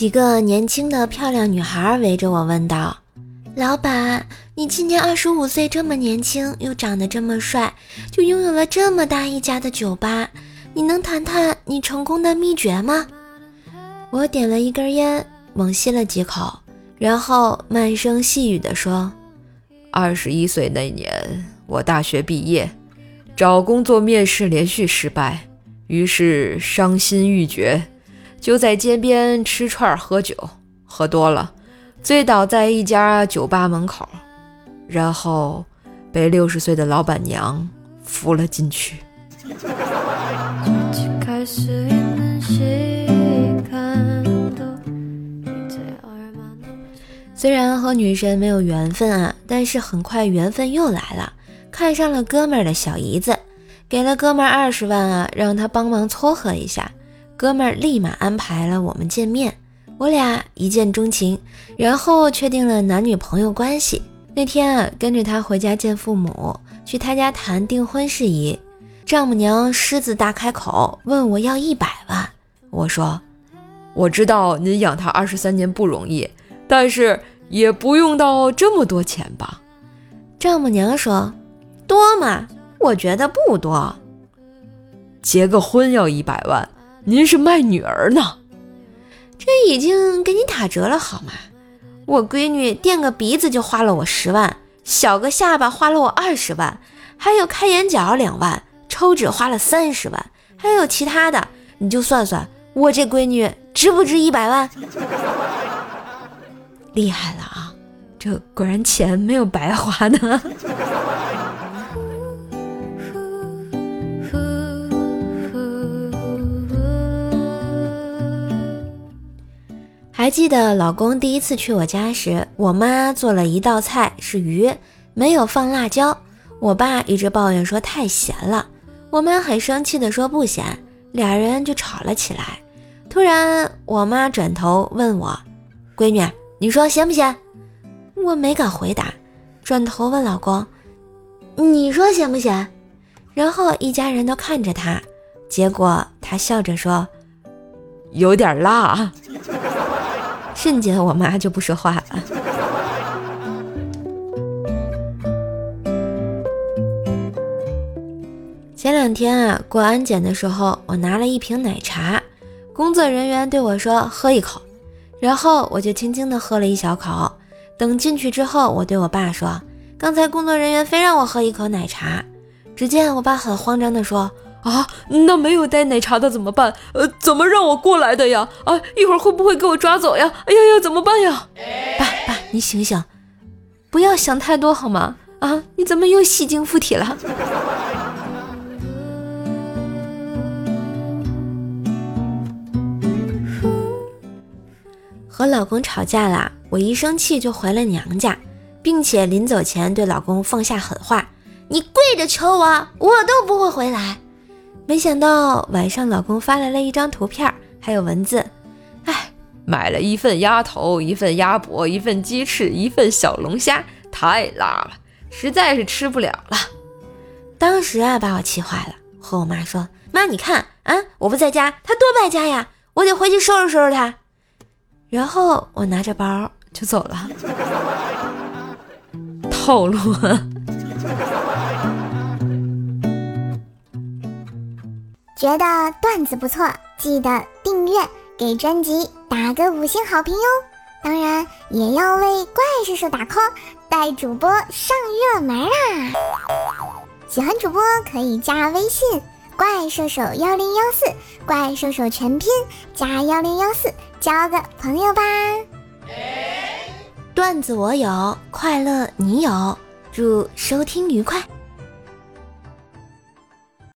几个年轻的漂亮女孩围着我问道：“老板，你今年二十五岁，这么年轻，又长得这么帅，就拥有了这么大一家的酒吧，你能谈谈你成功的秘诀吗？”我点了一根烟，猛吸了几口，然后慢声细语地说：“二十一岁那年，我大学毕业，找工作面试连续失败，于是伤心欲绝。”就在街边吃串喝酒，喝多了，醉倒在一家酒吧门口，然后被六十岁的老板娘扶了进去。虽然和女神没有缘分啊，但是很快缘分又来了，看上了哥们儿的小姨子，给了哥们儿二十万啊，让他帮忙撮合一下。哥们儿立马安排了我们见面，我俩一见钟情，然后确定了男女朋友关系。那天啊，跟着他回家见父母，去他家谈订婚事宜。丈母娘狮子大开口，问我要一百万。我说：“我知道您养他二十三年不容易，但是也不用到这么多钱吧？”丈母娘说：“多吗？我觉得不多。结个婚要一百万。”您是卖女儿呢，这已经给你打折了好吗？我闺女垫个鼻子就花了我十万，小个下巴花了我二十万，还有开眼角两万，抽脂花了三十万，还有其他的，你就算算，我这闺女值不值一百万？厉害了啊，这果然钱没有白花的。还记得老公第一次去我家时，我妈做了一道菜是鱼，没有放辣椒。我爸一直抱怨说太咸了，我妈很生气的说不咸，俩人就吵了起来。突然，我妈转头问我：“闺女，你说咸不咸？”我没敢回答，转头问老公：“你说咸不咸？”然后一家人都看着他，结果他笑着说：“有点辣。”瞬间，我妈就不说话了。前两天啊，过安检的时候，我拿了一瓶奶茶，工作人员对我说：“喝一口。”然后我就轻轻的喝了一小口。等进去之后，我对我爸说：“刚才工作人员非让我喝一口奶茶。”只见我爸很慌张的说。啊，那没有带奶茶的怎么办？呃，怎么让我过来的呀？啊，一会儿会不会给我抓走呀？哎呀呀，怎么办呀？爸爸，你醒醒，不要想太多好吗？啊，你怎么又戏精附体了？和老公吵架啦，我一生气就回了娘家，并且临走前对老公放下狠话：“你跪着求我，我都不会回来。”没想到晚上，老公发来了一张图片，还有文字。哎，买了一份鸭头，一份鸭脖，一份鸡翅，一份小龙虾，太辣了，实在是吃不了了。当时啊，把我气坏了，和我妈说：“妈，你看啊，我不在家，他多败家呀，我得回去收拾收拾他。”然后我拿着包就走了。套路。觉得段子不错，记得订阅，给专辑打个五星好评哟！当然也要为怪兽手打 call，带主播上热门啊！喜欢主播可以加微信“怪兽手幺零幺四”，怪兽手全拼加幺零幺四，交个朋友吧！段子我有，快乐你有，祝收听愉快。